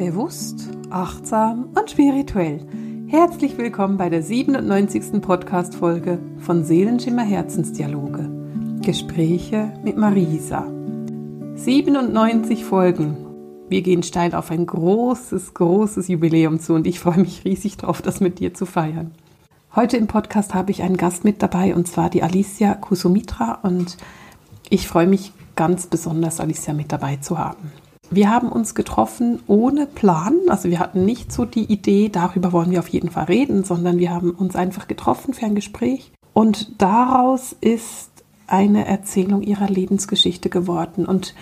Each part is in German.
Bewusst, achtsam und spirituell. Herzlich willkommen bei der 97. Podcast-Folge von Seelenschimmer Herzensdialoge. Gespräche mit Marisa. 97 Folgen. Wir gehen steil auf ein großes, großes Jubiläum zu und ich freue mich riesig drauf, das mit dir zu feiern. Heute im Podcast habe ich einen Gast mit dabei und zwar die Alicia Kusumitra und ich freue mich ganz besonders, Alicia mit dabei zu haben. Wir haben uns getroffen ohne Plan. Also wir hatten nicht so die Idee, darüber wollen wir auf jeden Fall reden, sondern wir haben uns einfach getroffen für ein Gespräch. Und daraus ist eine Erzählung ihrer Lebensgeschichte geworden. Und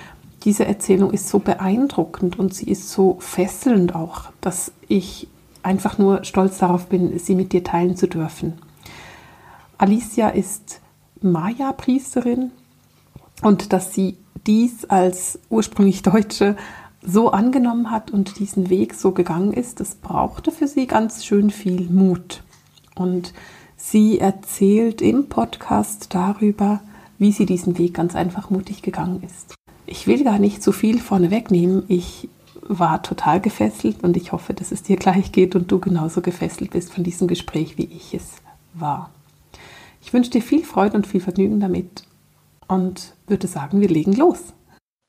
diese Erzählung ist so beeindruckend und sie ist so fesselnd auch, dass ich einfach nur stolz darauf bin, sie mit dir teilen zu dürfen. Alicia ist Maya-Priesterin und dass sie dies als ursprünglich Deutsche so angenommen hat und diesen Weg so gegangen ist, das brauchte für sie ganz schön viel Mut. Und sie erzählt im Podcast darüber, wie sie diesen Weg ganz einfach mutig gegangen ist. Ich will gar nicht zu viel vorne wegnehmen. Ich war total gefesselt und ich hoffe, dass es dir gleich geht und du genauso gefesselt bist von diesem Gespräch, wie ich es war. Ich wünsche dir viel Freude und viel Vergnügen damit und würde sagen, wir legen los.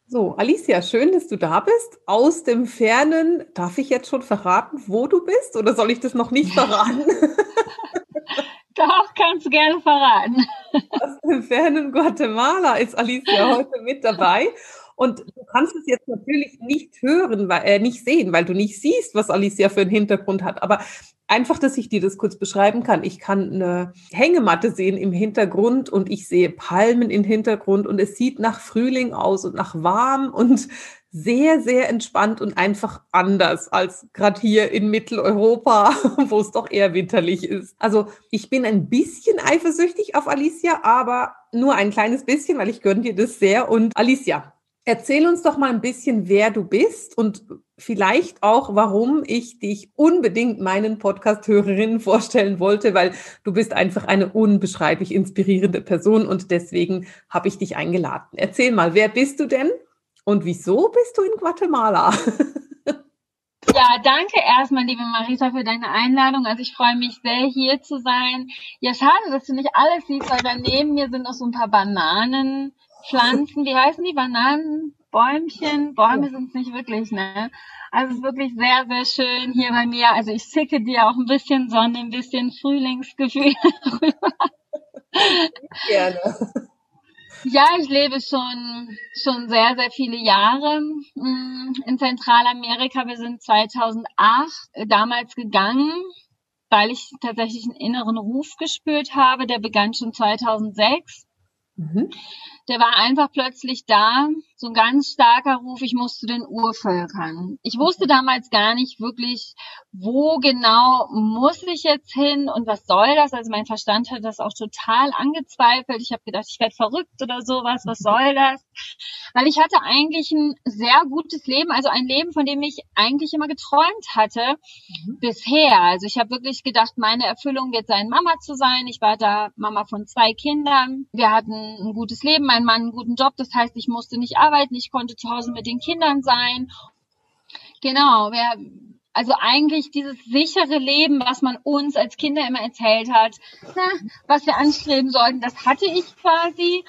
So, Alicia, schön, dass du da bist. Aus dem Fernen, darf ich jetzt schon verraten, wo du bist oder soll ich das noch nicht verraten? Doch, kannst du gerne verraten. Aus dem fernen Guatemala ist Alicia heute mit dabei. Und du kannst es jetzt natürlich nicht hören, weil, äh, nicht sehen, weil du nicht siehst, was Alicia für einen Hintergrund hat. Aber einfach, dass ich dir das kurz beschreiben kann. Ich kann eine Hängematte sehen im Hintergrund und ich sehe Palmen im Hintergrund und es sieht nach Frühling aus und nach warm und sehr, sehr entspannt und einfach anders als gerade hier in Mitteleuropa, wo es doch eher winterlich ist. Also ich bin ein bisschen eifersüchtig auf Alicia, aber nur ein kleines bisschen, weil ich gönne dir das sehr. Und Alicia, Erzähl uns doch mal ein bisschen, wer du bist und vielleicht auch, warum ich dich unbedingt meinen Podcast-Hörerinnen vorstellen wollte, weil du bist einfach eine unbeschreiblich inspirierende Person und deswegen habe ich dich eingeladen. Erzähl mal, wer bist du denn und wieso bist du in Guatemala? Ja, danke erstmal, liebe Marisa, für deine Einladung. Also ich freue mich sehr, hier zu sein. Ja, schade, dass du nicht alles siehst, weil daneben mir sind noch so ein paar Bananen Pflanzen, wie heißen die? Bananen, Bäumchen, Bäume sind es nicht wirklich, ne? Also es ist wirklich sehr, sehr schön hier bei mir. Also ich zicke dir auch ein bisschen Sonne, ein bisschen Frühlingsgefühl rüber. Gerne. Ja, ich lebe schon, schon sehr, sehr viele Jahre mm, in Zentralamerika. Wir sind 2008 damals gegangen, weil ich tatsächlich einen inneren Ruf gespürt habe. Der begann schon 2006. Mhm der war einfach plötzlich da, so ein ganz starker Ruf, ich muss zu den Urvölkern. Ich wusste damals gar nicht wirklich, wo genau muss ich jetzt hin und was soll das? Also mein Verstand hat das auch total angezweifelt. Ich habe gedacht, ich werde verrückt oder sowas, was soll das? Weil ich hatte eigentlich ein sehr gutes Leben, also ein Leben, von dem ich eigentlich immer geträumt hatte mhm. bisher. Also ich habe wirklich gedacht, meine Erfüllung wird sein, Mama zu sein. Ich war da Mama von zwei Kindern. Wir hatten ein gutes Leben mein Mann einen guten Job. Das heißt, ich musste nicht arbeiten, ich konnte zu Hause mit den Kindern sein. Genau, wer, also eigentlich dieses sichere Leben, was man uns als Kinder immer erzählt hat, na, was wir anstreben sollten, das hatte ich quasi.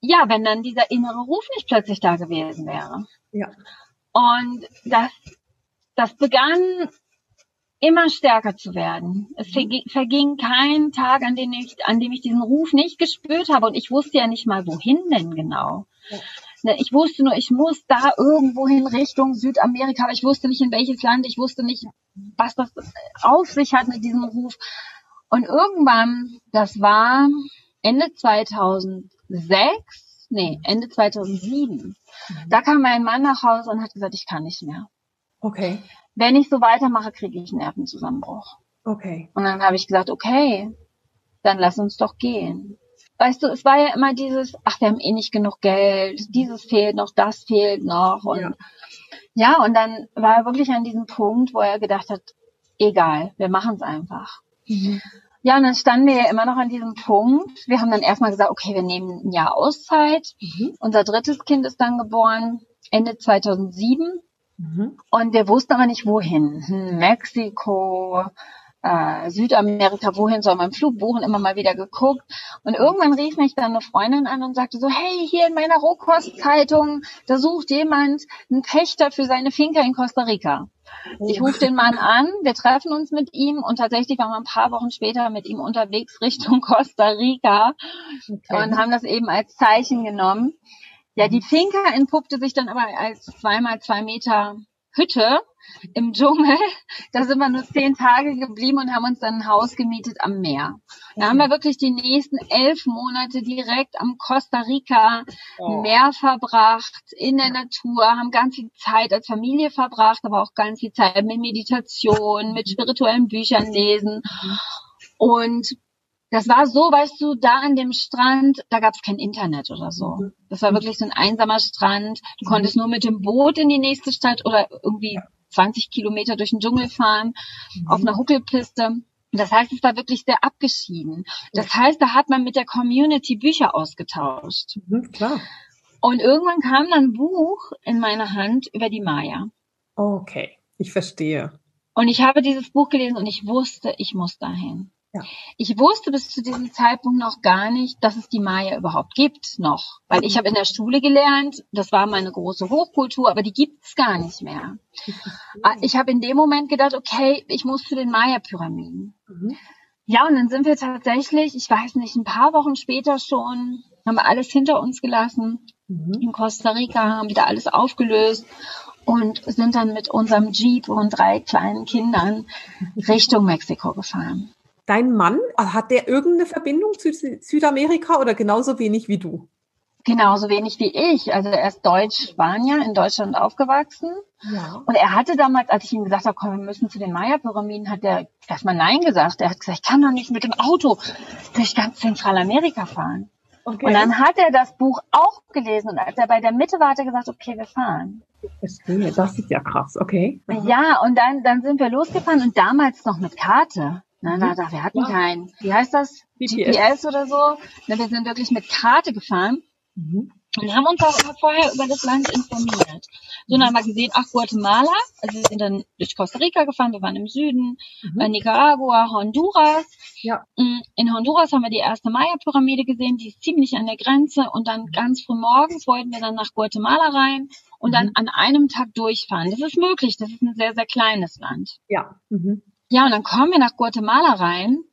Ja, wenn dann dieser innere Ruf nicht plötzlich da gewesen wäre. Ja. Und das, das begann immer stärker zu werden. Es mhm. verging kein Tag, an dem ich, an dem ich diesen Ruf nicht gespürt habe und ich wusste ja nicht mal, wohin denn genau. Ne, ich wusste nur, ich muss da irgendwo hin Richtung Südamerika, aber ich wusste nicht in welches Land, ich wusste nicht, was das auf sich hat mit diesem Ruf. Und irgendwann, das war Ende 2006, nee, Ende 2007, mhm. da kam mein Mann nach Hause und hat gesagt, ich kann nicht mehr. Okay wenn ich so weitermache, kriege ich einen Nervenzusammenbruch. Okay. Und dann habe ich gesagt, okay, dann lass uns doch gehen. Weißt du, es war ja immer dieses, ach, wir haben eh nicht genug Geld, dieses fehlt noch, das fehlt noch. Und ja, ja und dann war er wirklich an diesem Punkt, wo er gedacht hat, egal, wir machen es einfach. Mhm. Ja, und dann standen wir ja immer noch an diesem Punkt. Wir haben dann erstmal gesagt, okay, wir nehmen ein Jahr Auszeit. Mhm. Unser drittes Kind ist dann geboren Ende 2007. Mhm. Und wir wussten aber nicht wohin. Hm, Mexiko, äh, Südamerika, wohin soll man Flug buchen, immer mal wieder geguckt. Und irgendwann rief mich dann eine Freundin an und sagte so, hey, hier in meiner Rohkostzeitung, da sucht jemand einen Pächter für seine Finca in Costa Rica. Ich rufe den Mann an, wir treffen uns mit ihm und tatsächlich waren wir ein paar Wochen später mit ihm unterwegs Richtung Costa Rica okay. und haben das eben als Zeichen genommen. Ja, die Finca entpuppte sich dann aber als zweimal zwei Meter Hütte im Dschungel. Da sind wir nur zehn Tage geblieben und haben uns dann ein Haus gemietet am Meer. Da haben wir wirklich die nächsten elf Monate direkt am Costa Rica oh. Meer verbracht, in der Natur, haben ganz viel Zeit als Familie verbracht, aber auch ganz viel Zeit mit Meditation, mit spirituellen Büchern lesen. Und das war so, weißt du, da an dem Strand, da gab es kein Internet oder so. Das war wirklich so ein einsamer Strand. Du konntest nur mit dem Boot in die nächste Stadt oder irgendwie 20 Kilometer durch den Dschungel fahren, auf einer Huckelpiste. Das heißt, es war wirklich sehr abgeschieden. Das heißt, da hat man mit der Community Bücher ausgetauscht. Mhm, klar. Und irgendwann kam dann ein Buch in meine Hand über die Maya. Okay, ich verstehe. Und ich habe dieses Buch gelesen und ich wusste, ich muss dahin. Ja. Ich wusste bis zu diesem Zeitpunkt noch gar nicht, dass es die Maya überhaupt gibt noch. Weil ich habe in der Schule gelernt, das war meine große Hochkultur, aber die gibt es gar nicht mehr. Ah, ich habe in dem Moment gedacht, okay, ich muss zu den Maya-Pyramiden. Mhm. Ja, und dann sind wir tatsächlich, ich weiß nicht, ein paar Wochen später schon, haben wir alles hinter uns gelassen. Mhm. In Costa Rica haben wieder alles aufgelöst und sind dann mit unserem Jeep und drei kleinen Kindern Richtung Mexiko gefahren. Dein Mann, hat der irgendeine Verbindung zu Südamerika oder genauso wenig wie du? Genauso wenig wie ich. Also er ist Deutsch-Spanier, in Deutschland aufgewachsen. Ja. Und er hatte damals, als ich ihm gesagt habe, komm, wir müssen zu den Maya-Pyramiden, hat er erstmal Nein gesagt. Er hat gesagt, ich kann doch nicht mit dem Auto durch ganz Zentralamerika fahren. Okay. Und dann hat er das Buch auch gelesen und als er bei der Mitte war, hat er gesagt, okay, wir fahren. Das ist ja krass, okay. Ja, und dann, dann sind wir losgefahren und damals noch mit Karte. Na, na, da, wir hatten ja. keinen, wie heißt das? GPS, GPS oder so. Wir sind wirklich mit Karte gefahren. Mhm. Und haben uns auch immer vorher über das Land informiert. So, dann haben wir gesehen, ach, Guatemala, also wir sind dann durch Costa Rica gefahren, wir waren im Süden, mhm. äh, Nicaragua, Honduras. Ja. Mm, in Honduras haben wir die erste Maya-Pyramide gesehen, die ist ziemlich an der Grenze und dann ganz früh morgens wollten wir dann nach Guatemala rein und mhm. dann an einem Tag durchfahren. Das ist möglich, das ist ein sehr, sehr kleines Land. Ja. Mhm. Ja, und dann kommen wir nach Guatemala rein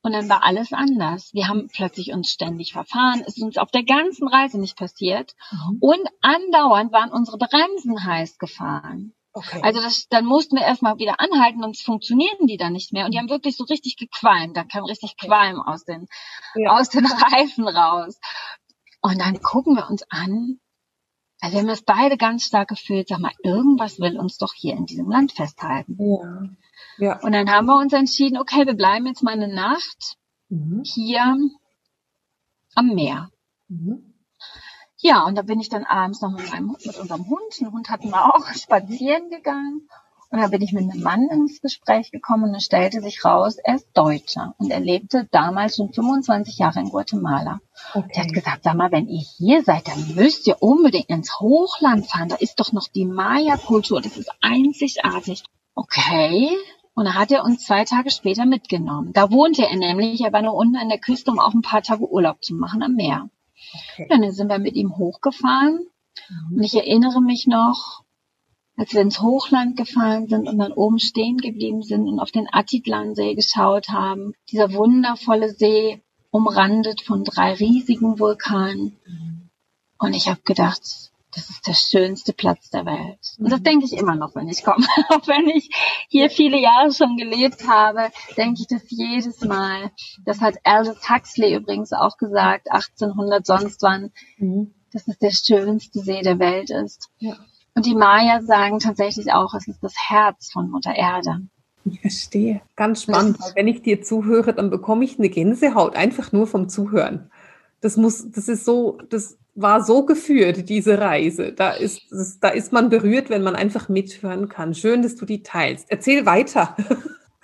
und dann war alles anders. Wir haben plötzlich uns ständig verfahren. Es ist uns auf der ganzen Reise nicht passiert. Mhm. Und andauernd waren unsere Bremsen heiß gefahren. Okay. Also das, dann mussten wir erstmal wieder anhalten, sonst funktionieren die dann nicht mehr. Und die haben wirklich so richtig gequalmt. Da kam richtig Qualm aus den, ja. aus den Reifen raus. Und dann gucken wir uns an. Also wir haben das beide ganz stark gefühlt. Sag mal, irgendwas will uns doch hier in diesem Land festhalten. Ja. Ja. Und dann haben wir uns entschieden, okay, wir bleiben jetzt mal eine Nacht mhm. hier am Meer. Mhm. Ja, und da bin ich dann abends noch mit, meinem, mit unserem Hund, einen Hund hatten wir auch, spazieren gegangen. Und da bin ich mit einem Mann ins Gespräch gekommen und es stellte sich raus, er ist Deutscher und er lebte damals schon 25 Jahre in Guatemala. Okay. Der hat gesagt, sag mal, wenn ihr hier seid, dann müsst ihr unbedingt ins Hochland fahren. Da ist doch noch die Maya-Kultur, das ist einzigartig. Okay, und da hat er uns zwei Tage später mitgenommen. Da wohnte er nämlich, er war nur unten an der Küste, um auch ein paar Tage Urlaub zu machen am Meer. Okay. Dann sind wir mit ihm hochgefahren. Mhm. Und ich erinnere mich noch, als wir ins Hochland gefahren sind und dann oben stehen geblieben sind und auf den Atitlansee geschaut haben. Dieser wundervolle See, umrandet von drei riesigen Vulkanen. Und ich habe gedacht, das ist der schönste Platz der Welt. Und das denke ich immer noch, wenn ich komme. Auch wenn ich hier viele Jahre schon gelebt habe, denke ich das jedes Mal. Das hat Aldous Huxley übrigens auch gesagt, 1800 sonst wann, mhm. dass es der schönste See der Welt ist. Ja. Und die Maya sagen tatsächlich auch, es ist das Herz von Mutter Erde. Ich verstehe. Ganz spannend. Wenn ich dir zuhöre, dann bekomme ich eine Gänsehaut einfach nur vom Zuhören. Das muss, das ist so, das war so geführt, diese Reise. Da ist, da ist man berührt, wenn man einfach mithören kann. Schön, dass du die teilst. Erzähl weiter.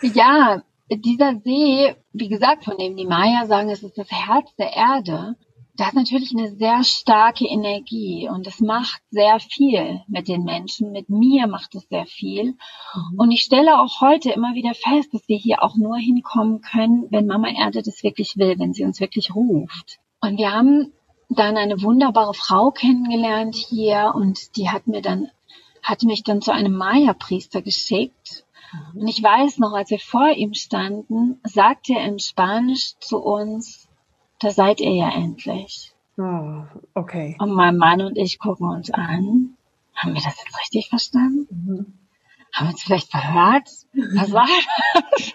Ja, dieser See, wie gesagt, von dem die Maya sagen, es ist das Herz der Erde. Das ist natürlich eine sehr starke Energie und es macht sehr viel mit den Menschen. Mit mir macht es sehr viel. Mhm. Und ich stelle auch heute immer wieder fest, dass wir hier auch nur hinkommen können, wenn Mama Erde das wirklich will, wenn sie uns wirklich ruft. Und wir haben dann eine wunderbare Frau kennengelernt hier und die hat mir dann, hat mich dann zu einem Maya-Priester geschickt. Mhm. Und ich weiß noch, als wir vor ihm standen, sagte er in Spanisch zu uns, da seid ihr ja endlich. Oh, okay. Und mein Mann und ich gucken uns an. Haben wir das jetzt richtig verstanden? Mhm. Haben wir uns vielleicht verhört? Was war das?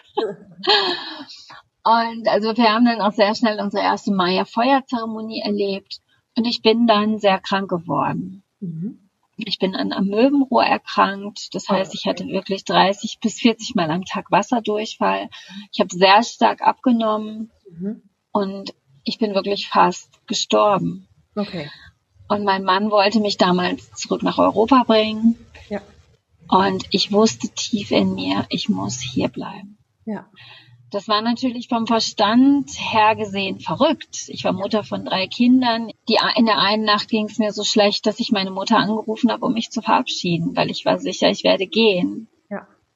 und also wir haben dann auch sehr schnell unsere erste Maya-Feuerzeremonie erlebt. Und ich bin dann sehr krank geworden. Mhm. Ich bin an Amöbenrohr erkrankt. Das heißt, ich hatte wirklich 30 bis 40 Mal am Tag Wasserdurchfall. Ich habe sehr stark abgenommen. Mhm. Und ich bin wirklich fast gestorben. Okay. Und mein Mann wollte mich damals zurück nach Europa bringen. Ja. Und ich wusste tief in mir, ich muss hier bleiben. Ja. Das war natürlich vom Verstand her gesehen verrückt. Ich war Mutter von drei Kindern. Die, in der einen Nacht ging es mir so schlecht, dass ich meine Mutter angerufen habe, um mich zu verabschieden, weil ich war sicher, ich werde gehen.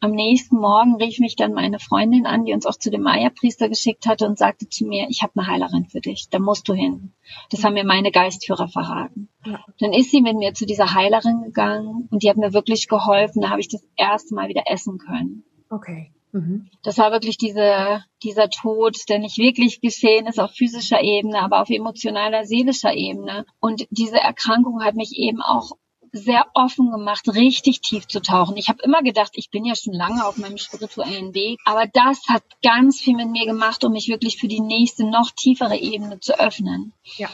Am nächsten Morgen rief mich dann meine Freundin an, die uns auch zu dem Maya-Priester geschickt hatte und sagte zu mir, ich habe eine Heilerin für dich, da musst du hin. Das haben mir meine Geistführer verraten. Ja. Dann ist sie mit mir zu dieser Heilerin gegangen und die hat mir wirklich geholfen. Da habe ich das erste Mal wieder essen können. Okay. Mhm. Das war wirklich diese, dieser Tod, der nicht wirklich geschehen ist auf physischer Ebene, aber auf emotionaler, seelischer Ebene. Und diese Erkrankung hat mich eben auch sehr offen gemacht, richtig tief zu tauchen. Ich habe immer gedacht, ich bin ja schon lange auf meinem spirituellen Weg, aber das hat ganz viel mit mir gemacht, um mich wirklich für die nächste, noch tiefere Ebene zu öffnen. Ja.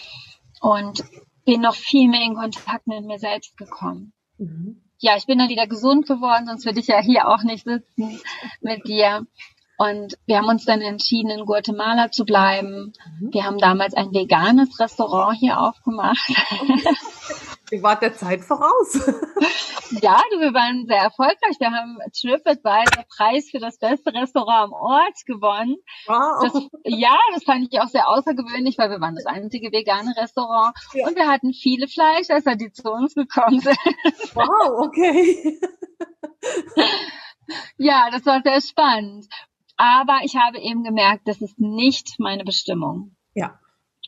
Und bin noch viel mehr in Kontakt mit mir selbst gekommen. Mhm. Ja, ich bin dann wieder gesund geworden, sonst würde ich ja hier auch nicht sitzen mit dir. Und wir haben uns dann entschieden, in Guatemala zu bleiben. Mhm. Wir haben damals ein veganes Restaurant hier aufgemacht. Ihr wart der Zeit voraus. ja, du, wir waren sehr erfolgreich. Wir haben TripAdvisor Preis für das beste Restaurant am Ort gewonnen. Wow. Das, ja, das fand ich auch sehr außergewöhnlich, weil wir waren das einzige vegane Restaurant ja. und wir hatten viele Fleischesser, die zu uns gekommen sind. Wow, okay. ja, das war sehr spannend. Aber ich habe eben gemerkt, das ist nicht meine Bestimmung. Ja.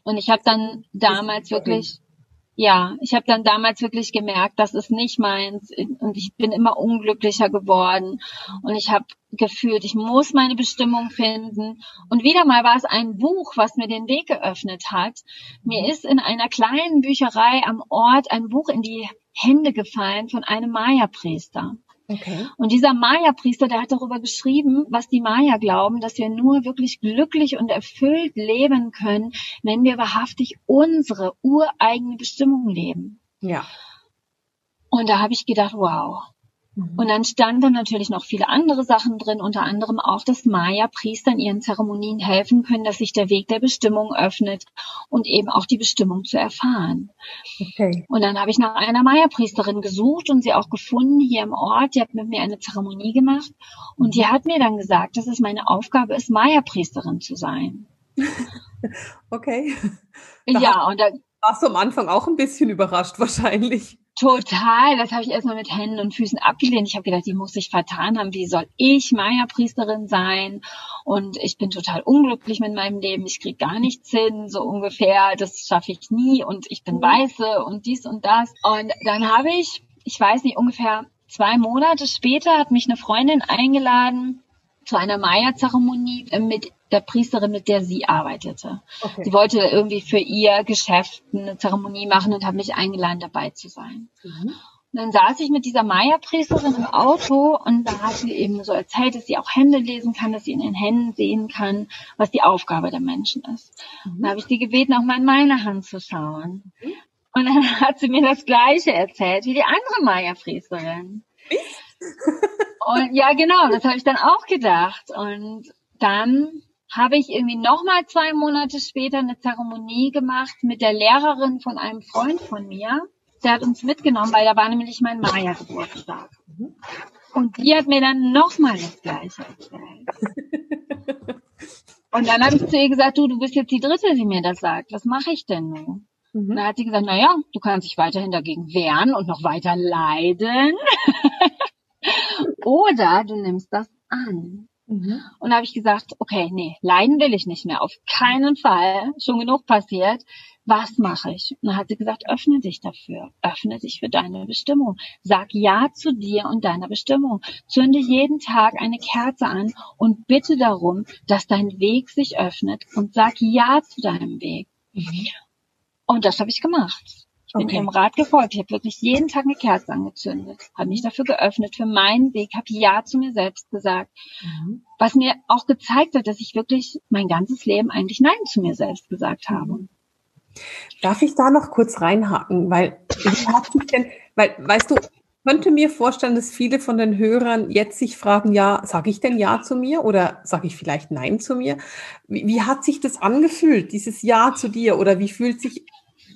Und ich habe dann damals wirklich ja, ich habe dann damals wirklich gemerkt, das ist nicht meins und ich bin immer unglücklicher geworden und ich habe gefühlt, ich muss meine Bestimmung finden und wieder mal war es ein Buch, was mir den Weg geöffnet hat. Mir ist in einer kleinen Bücherei am Ort ein Buch in die Hände gefallen von einem Maya-Priester. Okay. Und dieser Maya-Priester, der hat darüber geschrieben, was die Maya glauben, dass wir nur wirklich glücklich und erfüllt leben können, wenn wir wahrhaftig unsere ureigene Bestimmung leben. Ja. Und da habe ich gedacht, wow. Und dann standen natürlich noch viele andere Sachen drin, unter anderem auch, dass Maya-Priester in ihren Zeremonien helfen können, dass sich der Weg der Bestimmung öffnet und eben auch die Bestimmung zu erfahren. Okay. Und dann habe ich nach einer Maya-Priesterin gesucht und sie auch gefunden hier im Ort. Die hat mit mir eine Zeremonie gemacht und die hat mir dann gesagt, dass es meine Aufgabe ist, Maya-Priesterin zu sein. okay. Da ja, und da warst du am Anfang auch ein bisschen überrascht wahrscheinlich. Total, das habe ich erstmal mit Händen und Füßen abgelehnt. Ich habe gedacht, die muss sich vertan haben. Wie soll ich Maya-Priesterin sein? Und ich bin total unglücklich mit meinem Leben. Ich krieg gar nichts hin, so ungefähr. Das schaffe ich nie. Und ich bin mhm. Weiße und dies und das. Und dann habe ich, ich weiß nicht, ungefähr zwei Monate später hat mich eine Freundin eingeladen zu einer Maya-Zeremonie mit der Priesterin, mit der sie arbeitete. Okay. Sie wollte irgendwie für ihr Geschäft eine Zeremonie machen und hat mich eingeladen, dabei zu sein. Mhm. Und dann saß ich mit dieser Maya-Priesterin im Auto und da hat sie eben so erzählt, dass sie auch Hände lesen kann, dass sie in den Händen sehen kann, was die Aufgabe der Menschen ist. Mhm. Dann habe ich sie gebeten, auch mal in meine Hand zu schauen. Mhm. Und dann hat sie mir das Gleiche erzählt wie die andere Maya-Priesterin. und ja, genau, das habe ich dann auch gedacht. Und dann habe ich irgendwie nochmal zwei Monate später eine Zeremonie gemacht mit der Lehrerin von einem Freund von mir. Der hat uns mitgenommen, weil da war nämlich mein Maya-Geburtstag. Und die hat mir dann nochmal das Gleiche erzählt. Und dann habe ich zu ihr gesagt, du, du bist jetzt die Dritte, die mir das sagt. Was mache ich denn nun? Mhm. Dann hat sie gesagt, na ja, du kannst dich weiterhin dagegen wehren und noch weiter leiden. Oder du nimmst das an. Mhm. Und habe ich gesagt, okay, nee, leiden will ich nicht mehr, auf keinen Fall, schon genug passiert. Was mache ich? Und dann hat sie gesagt, öffne dich dafür, öffne dich für deine Bestimmung. Sag Ja zu dir und deiner Bestimmung. Zünde jeden Tag eine Kerze an und bitte darum, dass dein Weg sich öffnet und sag Ja zu deinem Weg. Mhm. Und das habe ich gemacht. Ich bin okay. ihrem Rat gefolgt. Ich habe wirklich jeden Tag eine Kerze angezündet, habe mich dafür geöffnet, für meinen Weg, habe Ja zu mir selbst gesagt. Mhm. Was mir auch gezeigt hat, dass ich wirklich mein ganzes Leben eigentlich Nein zu mir selbst gesagt habe. Darf ich da noch kurz reinhaken? Weil, denn, weil weißt du, könnte mir vorstellen, dass viele von den Hörern jetzt sich fragen, ja, sage ich denn Ja zu mir oder sage ich vielleicht Nein zu mir? Wie, wie, hat sich das angefühlt, dieses Ja zu dir oder wie fühlt sich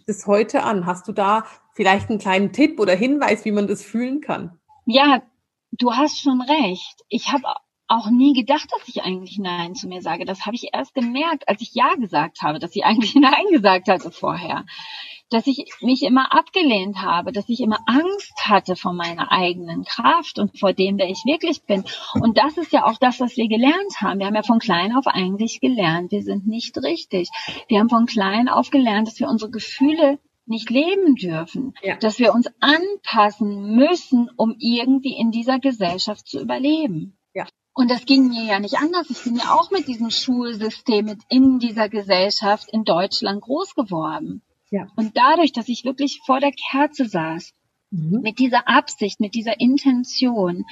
das heute an? Hast du da vielleicht einen kleinen Tipp oder Hinweis, wie man das fühlen kann? Ja, du hast schon recht. Ich habe auch nie gedacht, dass ich eigentlich Nein zu mir sage. Das habe ich erst gemerkt, als ich Ja gesagt habe, dass ich eigentlich Nein gesagt hatte vorher. Dass ich mich immer abgelehnt habe, dass ich immer Angst hatte vor meiner eigenen Kraft und vor dem, wer ich wirklich bin. Und das ist ja auch das, was wir gelernt haben. Wir haben ja von klein auf eigentlich gelernt, wir sind nicht richtig. Wir haben von klein auf gelernt, dass wir unsere Gefühle nicht leben dürfen, ja. dass wir uns anpassen müssen, um irgendwie in dieser Gesellschaft zu überleben. Und das ging mir ja nicht anders. Ich bin ja auch mit diesem Schulsystem mit in dieser Gesellschaft in Deutschland groß geworden. Ja. Und dadurch, dass ich wirklich vor der Kerze saß, mhm. mit dieser Absicht, mit dieser Intention,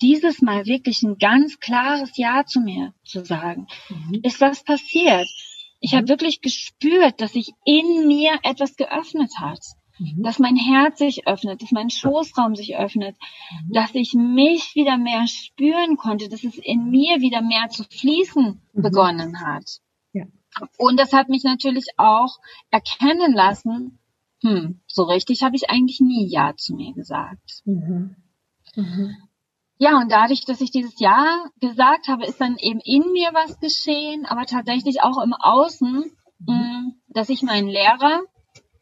dieses Mal wirklich ein ganz klares Ja zu mir zu sagen, mhm. ist was passiert. Ich mhm. habe wirklich gespürt, dass sich in mir etwas geöffnet hat mhm. dass mein Herz sich öffnet, dass mein Schoßraum sich öffnet, mhm. dass ich mich wieder mehr spüren konnte, dass es in mir wieder mehr zu fließen mhm. begonnen hat. Ja. Und das hat mich natürlich auch erkennen lassen, hm, so richtig habe ich eigentlich nie Ja zu mir gesagt. Mhm. Mhm. Ja, und dadurch, dass ich dieses Ja gesagt habe, ist dann eben in mir was geschehen, aber tatsächlich auch im Außen, mhm. hm, dass ich meinen Lehrer,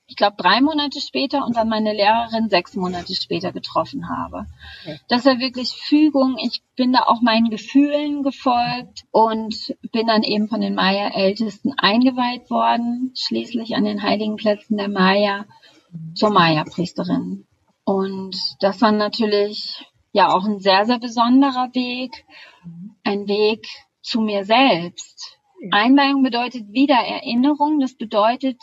ich glaube, drei Monate später und dann meine Lehrerin sechs Monate später getroffen habe. Okay. Das war wirklich Fügung. Ich bin da auch meinen Gefühlen gefolgt und bin dann eben von den Maya-Ältesten eingeweiht worden, schließlich an den heiligen Plätzen der Maya zur Maya-Priesterin. Und das war natürlich ja auch ein sehr, sehr besonderer Weg, ein Weg zu mir selbst. Einweihung bedeutet Wiedererinnerung. Das bedeutet,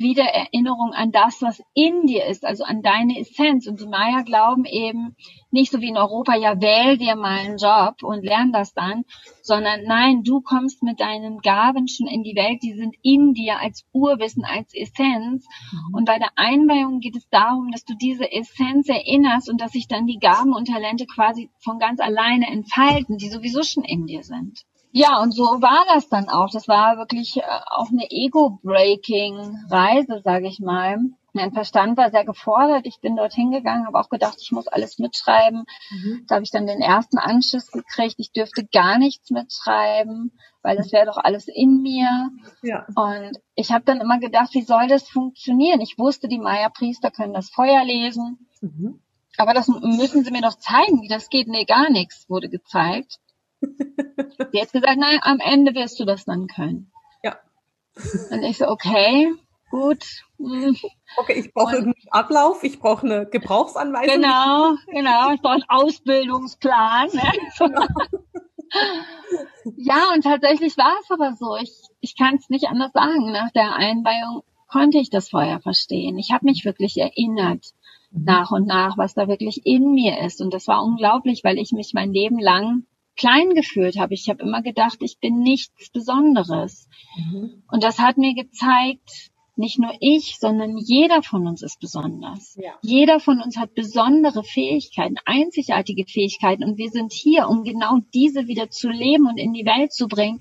wieder Erinnerung an das, was in dir ist, also an deine Essenz. Und die Maya glauben eben nicht so wie in Europa, ja, wähl dir mal einen Job und lern das dann, sondern nein, du kommst mit deinen Gaben schon in die Welt, die sind in dir als Urwissen, als Essenz. Mhm. Und bei der Einweihung geht es darum, dass du diese Essenz erinnerst und dass sich dann die Gaben und Talente quasi von ganz alleine entfalten, die sowieso schon in dir sind. Ja, und so war das dann auch. Das war wirklich äh, auch eine Ego-Breaking-Reise, sage ich mal. Mein Verstand war sehr gefordert. Ich bin dorthin gegangen, habe auch gedacht, ich muss alles mitschreiben. Mhm. Da habe ich dann den ersten Anschiss gekriegt. Ich dürfte gar nichts mitschreiben, weil das wäre doch alles in mir. Ja. Und ich habe dann immer gedacht, wie soll das funktionieren? Ich wusste, die Maya-Priester können das Feuer lesen. Mhm. Aber das müssen sie mir doch zeigen, wie das geht. Nee, gar nichts wurde gezeigt. Sie hat gesagt, nein, am Ende wirst du das dann können. Ja. Und ich so, okay, gut. Hm. Okay, ich brauche einen Ablauf, ich brauche eine Gebrauchsanweisung. Genau, genau, ich brauche einen Ausbildungsplan. Ne? Genau. ja, und tatsächlich war es aber so. Ich, ich kann es nicht anders sagen. Nach der Einweihung konnte ich das vorher verstehen. Ich habe mich wirklich erinnert mhm. nach und nach, was da wirklich in mir ist. Und das war unglaublich, weil ich mich mein Leben lang klein gefühlt habe. Ich habe immer gedacht, ich bin nichts Besonderes. Mhm. Und das hat mir gezeigt, nicht nur ich, sondern jeder von uns ist besonders. Ja. Jeder von uns hat besondere Fähigkeiten, einzigartige Fähigkeiten und wir sind hier, um genau diese wieder zu leben und in die Welt zu bringen.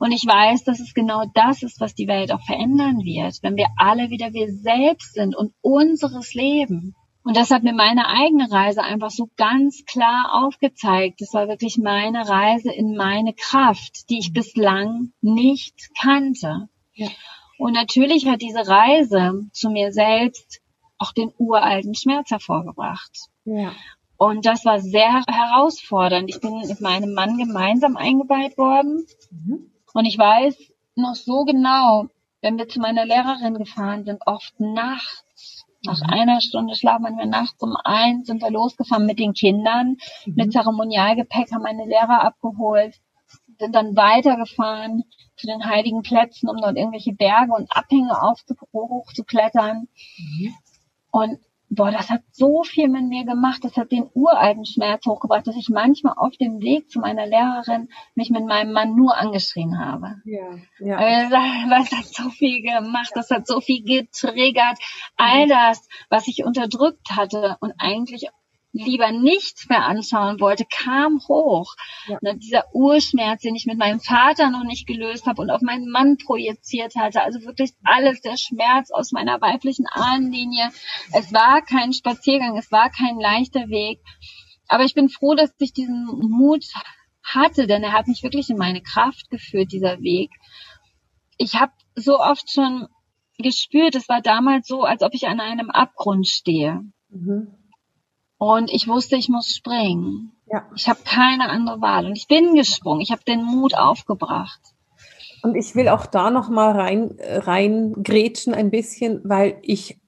Und ich weiß, dass es genau das ist, was die Welt auch verändern wird, wenn wir alle wieder wir selbst sind und unseres Leben. Und das hat mir meine eigene Reise einfach so ganz klar aufgezeigt. Das war wirklich meine Reise in meine Kraft, die ich bislang nicht kannte. Ja. Und natürlich hat diese Reise zu mir selbst auch den uralten Schmerz hervorgebracht. Ja. Und das war sehr herausfordernd. Ich bin mit meinem Mann gemeinsam eingeweiht worden. Mhm. Und ich weiß noch so genau, wenn wir zu meiner Lehrerin gefahren sind, oft nachts, nach mhm. einer Stunde Schlaf, manchmal nachts um eins sind wir losgefahren mit den Kindern. Mhm. Mit Zeremonialgepäck haben meine Lehrer abgeholt, sind dann weitergefahren zu den heiligen Plätzen, um dort irgendwelche Berge und Abhänge hochzuklettern. Mhm. Und boah, das hat so viel mit mir gemacht, das hat den uralten Schmerz hochgebracht, dass ich manchmal auf dem Weg zu meiner Lehrerin mich mit meinem Mann nur angeschrien habe. Ja, ja. Weil das hat so viel gemacht, das hat so viel getriggert. All das, was ich unterdrückt hatte und eigentlich lieber nicht mehr anschauen wollte, kam hoch. Ja. Ne, dieser Urschmerz, den ich mit meinem Vater noch nicht gelöst habe und auf meinen Mann projiziert hatte. Also wirklich alles, der Schmerz aus meiner weiblichen Ahnenlinie. Es war kein Spaziergang, es war kein leichter Weg. Aber ich bin froh, dass ich diesen Mut hatte, denn er hat mich wirklich in meine Kraft geführt, dieser Weg. Ich habe so oft schon gespürt, es war damals so, als ob ich an einem Abgrund stehe. Mhm. Und ich wusste, ich muss springen. Ja. Ich habe keine andere Wahl. Und ich bin gesprungen. Ich habe den Mut aufgebracht. Und ich will auch da noch mal rein, rein grätschen ein bisschen, weil ich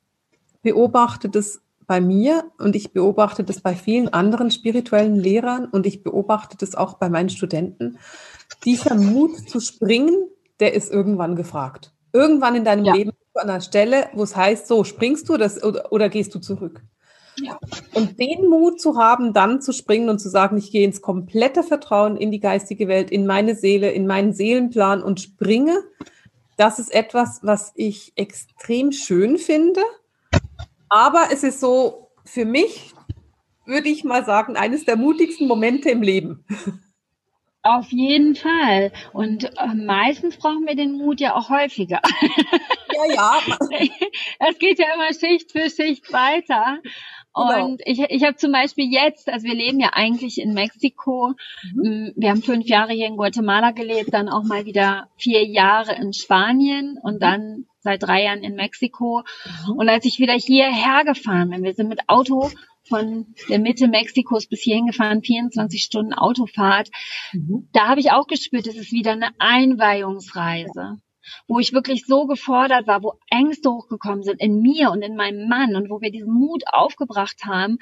beobachte das bei mir und ich beobachte das bei vielen anderen spirituellen Lehrern und ich beobachte das auch bei meinen Studenten. Dieser Mut zu springen, der ist irgendwann gefragt. Irgendwann in deinem ja. Leben an einer Stelle, wo es heißt, so springst du das oder, oder gehst du zurück? Und den Mut zu haben, dann zu springen und zu sagen, ich gehe ins komplette Vertrauen in die geistige Welt, in meine Seele, in meinen Seelenplan und springe, das ist etwas, was ich extrem schön finde. Aber es ist so, für mich würde ich mal sagen, eines der mutigsten Momente im Leben. Auf jeden Fall. Und äh, meistens brauchen wir den Mut ja auch häufiger. Ja, ja. Es geht ja immer Schicht für Schicht weiter. Genau. Und ich, ich habe zum Beispiel jetzt, also wir leben ja eigentlich in Mexiko. Mhm. Mm, wir haben fünf Jahre hier in Guatemala gelebt, dann auch mal wieder vier Jahre in Spanien und dann seit drei Jahren in Mexiko. Mhm. Und als ich wieder hierher gefahren bin, wir sind mit Auto von der Mitte Mexikos bis hierhin gefahren, 24 Stunden Autofahrt. Mhm. Da habe ich auch gespürt, es ist wieder eine Einweihungsreise wo ich wirklich so gefordert war, wo Ängste hochgekommen sind in mir und in meinem Mann und wo wir diesen Mut aufgebracht haben,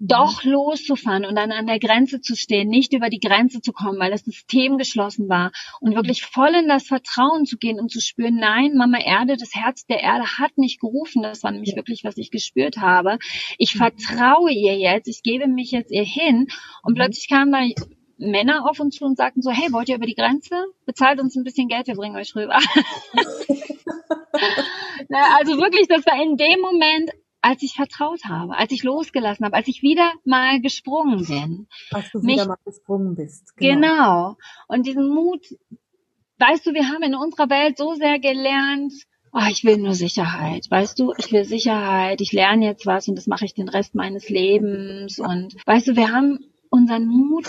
doch loszufahren und dann an der Grenze zu stehen, nicht über die Grenze zu kommen, weil das System geschlossen war und wirklich voll in das Vertrauen zu gehen und zu spüren, nein, Mama Erde, das Herz der Erde hat mich gerufen, das war nämlich wirklich, was ich gespürt habe. Ich mhm. vertraue ihr jetzt, ich gebe mich jetzt ihr hin und mhm. plötzlich kam da Männer auf uns zu und sagten so, hey, wollt ihr über die Grenze? Bezahlt uns ein bisschen Geld, wir bringen euch rüber. Na, also wirklich, das war in dem Moment, als ich vertraut habe, als ich losgelassen habe, als ich wieder mal gesprungen bin. Als du wieder mal gesprungen bist. Genau. genau. Und diesen Mut, weißt du, wir haben in unserer Welt so sehr gelernt, oh, ich will nur Sicherheit, weißt du, ich will Sicherheit, ich lerne jetzt was und das mache ich den Rest meines Lebens und weißt du, wir haben unseren Mut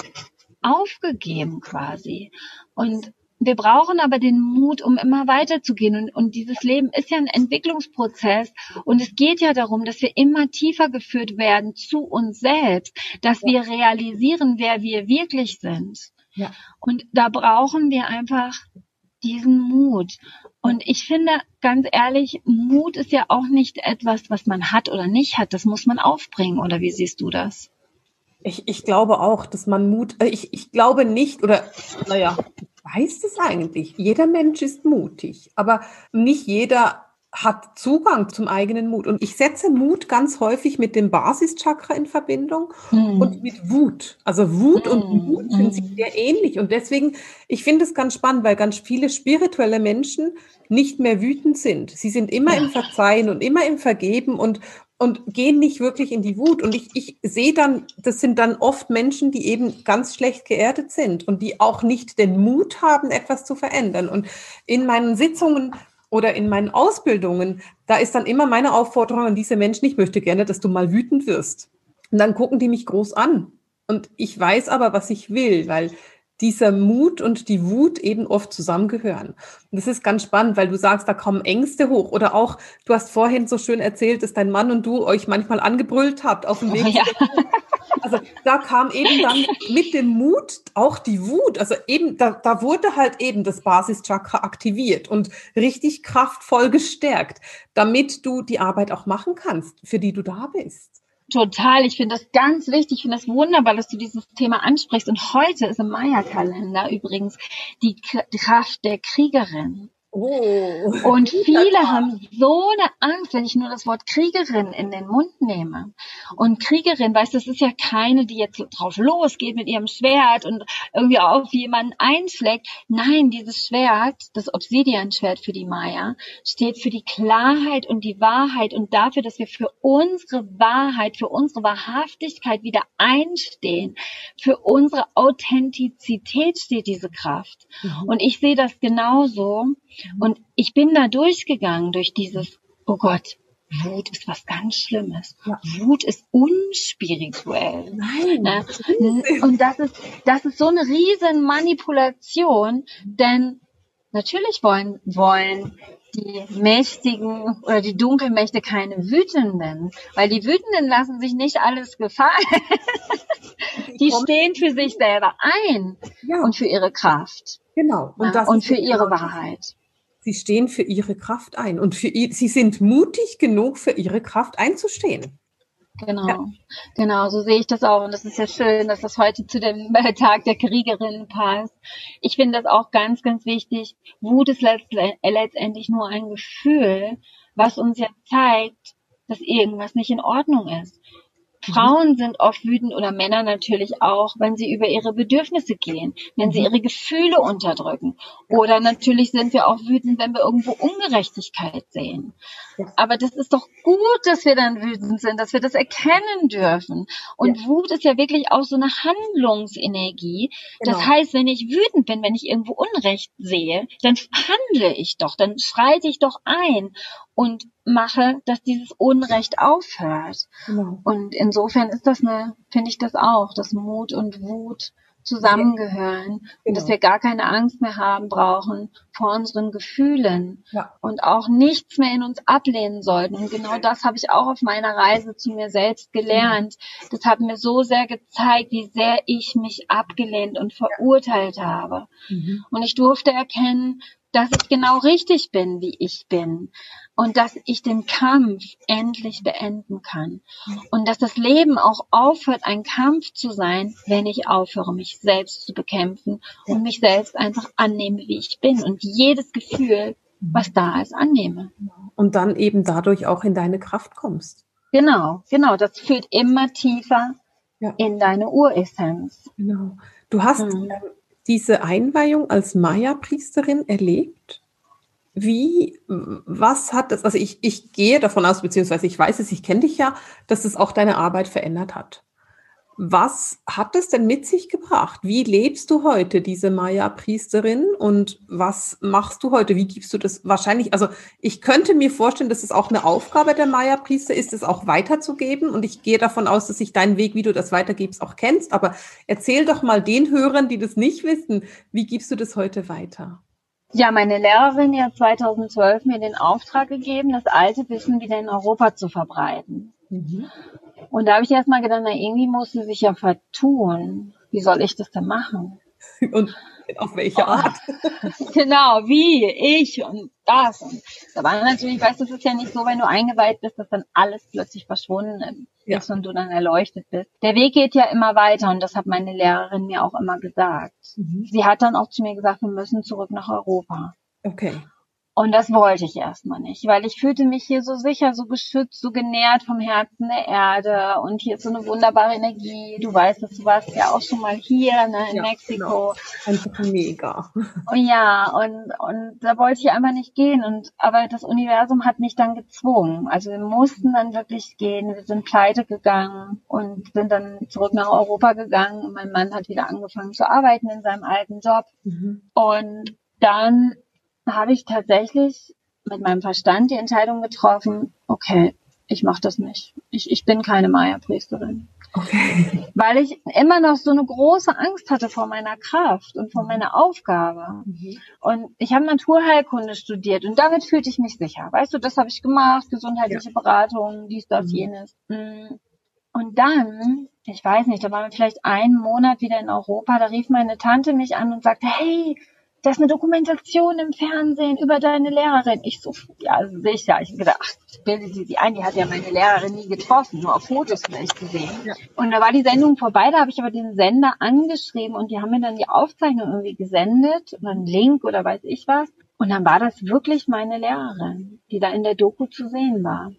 aufgegeben quasi. Und wir brauchen aber den Mut, um immer weiterzugehen. Und, und dieses Leben ist ja ein Entwicklungsprozess. Und es geht ja darum, dass wir immer tiefer geführt werden zu uns selbst, dass wir realisieren, wer wir wirklich sind. Ja. Und da brauchen wir einfach diesen Mut. Und ich finde, ganz ehrlich, Mut ist ja auch nicht etwas, was man hat oder nicht hat. Das muss man aufbringen. Oder wie siehst du das? Ich, ich glaube auch, dass man Mut, äh, ich, ich glaube nicht, oder naja, weiß es eigentlich. Jeder Mensch ist mutig, aber nicht jeder hat Zugang zum eigenen Mut. Und ich setze Mut ganz häufig mit dem Basischakra in Verbindung mm. und mit Wut. Also Wut mm. und hm, Mut sind sich hm. sehr ähnlich. Und deswegen, ich finde es ganz spannend, weil ganz viele spirituelle Menschen nicht mehr wütend sind. Sie sind immer im Verzeihen und immer im Vergeben und, und gehen nicht wirklich in die Wut. Und ich, ich sehe dann, das sind dann oft Menschen, die eben ganz schlecht geerdet sind und die auch nicht den Mut haben, etwas zu verändern. Und in meinen Sitzungen oder in meinen Ausbildungen, da ist dann immer meine Aufforderung an diese Menschen, ich möchte gerne, dass du mal wütend wirst. Und dann gucken die mich groß an. Und ich weiß aber, was ich will, weil dieser Mut und die Wut eben oft zusammengehören. Und das ist ganz spannend, weil du sagst, da kommen Ängste hoch. Oder auch, du hast vorhin so schön erzählt, dass dein Mann und du euch manchmal angebrüllt habt auf dem Weg. Oh, ja. Also da kam eben dann mit dem Mut auch die Wut. Also eben, da, da wurde halt eben das Basischakra aktiviert und richtig kraftvoll gestärkt, damit du die Arbeit auch machen kannst, für die du da bist. Total, ich finde das ganz wichtig, ich finde das wunderbar, dass du dieses Thema ansprichst. Und heute ist im Maya-Kalender übrigens die Kraft der Kriegerin. Oh. Und viele haben so eine Angst, wenn ich nur das Wort Kriegerin in den Mund nehme. Und Kriegerin, weißt du, das ist ja keine, die jetzt drauf losgeht mit ihrem Schwert und irgendwie auf jemanden einschlägt. Nein, dieses Schwert, das Obsidian-Schwert für die Maya, steht für die Klarheit und die Wahrheit und dafür, dass wir für unsere Wahrheit, für unsere Wahrhaftigkeit wieder einstehen. Für unsere Authentizität steht diese Kraft. Mhm. Und ich sehe das genauso. Und ich bin da durchgegangen durch dieses, oh Gott, Wut ist was ganz Schlimmes. Ja. Wut ist unspirituell. Nein. Ne? Und das ist, das ist so eine riesen Manipulation, denn natürlich wollen, wollen die Mächtigen oder die Dunkelmächte keine Wütenden, weil die Wütenden lassen sich nicht alles gefallen. die stehen für sich selber ein ja. und für ihre Kraft. Genau. Und, ja, und für ihre Wahrheit. Sie stehen für ihre Kraft ein und für ihr, sie sind mutig genug, für ihre Kraft einzustehen. Genau, ja. genau, so sehe ich das auch. Und das ist ja schön, dass das heute zu dem Tag der Kriegerin passt. Ich finde das auch ganz, ganz wichtig. Wut ist letztendlich nur ein Gefühl, was uns ja zeigt, dass irgendwas nicht in Ordnung ist. Frauen sind oft wütend oder Männer natürlich auch, wenn sie über ihre Bedürfnisse gehen, wenn sie mhm. ihre Gefühle unterdrücken. Oder natürlich sind wir auch wütend, wenn wir irgendwo Ungerechtigkeit sehen. Aber das ist doch gut, dass wir dann wütend sind, dass wir das erkennen dürfen. Und ja. Wut ist ja wirklich auch so eine Handlungsenergie. Genau. Das heißt, wenn ich wütend bin, wenn ich irgendwo Unrecht sehe, dann handle ich doch, dann schreite ich doch ein und mache, dass dieses Unrecht aufhört. Genau. Und insofern ist das eine, finde ich das auch, dass Mut und Wut zusammengehören genau. und dass wir gar keine Angst mehr haben brauchen vor unseren Gefühlen ja. und auch nichts mehr in uns ablehnen sollten. Und genau das habe ich auch auf meiner Reise zu mir selbst gelernt. Das hat mir so sehr gezeigt, wie sehr ich mich abgelehnt und verurteilt habe. Mhm. Und ich durfte erkennen, dass ich genau richtig bin, wie ich bin und dass ich den Kampf endlich beenden kann und dass das Leben auch aufhört, ein Kampf zu sein, wenn ich aufhöre, mich selbst zu bekämpfen und mich selbst einfach annehme, wie ich bin und jedes Gefühl, was da ist, annehme. Und dann eben dadurch auch in deine Kraft kommst. Genau, genau. Das führt immer tiefer ja. in deine Uressenz. Genau. Du hast mhm. diese Einweihung als Maya-Priesterin erlebt? Wie, was hat das, also ich, ich gehe davon aus, beziehungsweise ich weiß es, ich kenne dich ja, dass es auch deine Arbeit verändert hat. Was hat es denn mit sich gebracht? Wie lebst du heute, diese Maya-Priesterin? Und was machst du heute? Wie gibst du das wahrscheinlich? Also ich könnte mir vorstellen, dass es auch eine Aufgabe der Maya-Priester ist, es auch weiterzugeben. Und ich gehe davon aus, dass ich deinen Weg, wie du das weitergibst, auch kennst. Aber erzähl doch mal den Hörern, die das nicht wissen, wie gibst du das heute weiter? Ja, meine Lehrerin hat 2012 mir den Auftrag gegeben, das alte Wissen wieder in Europa zu verbreiten. Mhm. Und da habe ich erstmal gedacht, na, irgendwie muss sie sich ja vertun. Wie soll ich das denn machen? Und auf welche Art? genau, wie, ich und das. Und da war natürlich, weißt du, es ist ja nicht so, wenn du eingeweiht bist, dass dann alles plötzlich verschwunden ist ja. und du dann erleuchtet bist. Der Weg geht ja immer weiter und das hat meine Lehrerin mir auch immer gesagt. Mhm. Sie hat dann auch zu mir gesagt, wir müssen zurück nach Europa. Okay. Und das wollte ich erstmal nicht, weil ich fühlte mich hier so sicher, so geschützt, so genährt vom Herzen der Erde. Und hier ist so eine wunderbare Energie. Du weißt, dass du warst ja auch schon mal hier ne, in ja, Mexiko. Genau. Einfach mega. Und ja, und, und da wollte ich einfach nicht gehen. Und aber das Universum hat mich dann gezwungen. Also wir mussten dann wirklich gehen. Wir sind pleite gegangen und sind dann zurück nach Europa gegangen. Und mein Mann hat wieder angefangen zu arbeiten in seinem alten Job. Mhm. Und dann habe ich tatsächlich mit meinem Verstand die Entscheidung getroffen, okay, ich mache das nicht. Ich, ich bin keine Maya-Priesterin. Okay. Weil ich immer noch so eine große Angst hatte vor meiner Kraft und vor meiner Aufgabe. Mhm. Und ich habe Naturheilkunde studiert und damit fühlte ich mich sicher. Weißt du, das habe ich gemacht, gesundheitliche ja. Beratung, dies, das, mhm. jenes. Mm. Und dann, ich weiß nicht, da waren wir vielleicht einen Monat wieder in Europa, da rief meine Tante mich an und sagte, hey, da ist eine Dokumentation im Fernsehen über deine Lehrerin. Ich so, ja, sicher. Ich gedacht, ach, bilde sie sie ein, die hat ja meine Lehrerin nie getroffen, nur auf Fotos vielleicht gesehen. Ja. Und da war die Sendung vorbei, da habe ich aber den Sender angeschrieben und die haben mir dann die Aufzeichnung irgendwie gesendet oder einen Link oder weiß ich was. Und dann war das wirklich meine Lehrerin, die da in der Doku zu sehen war.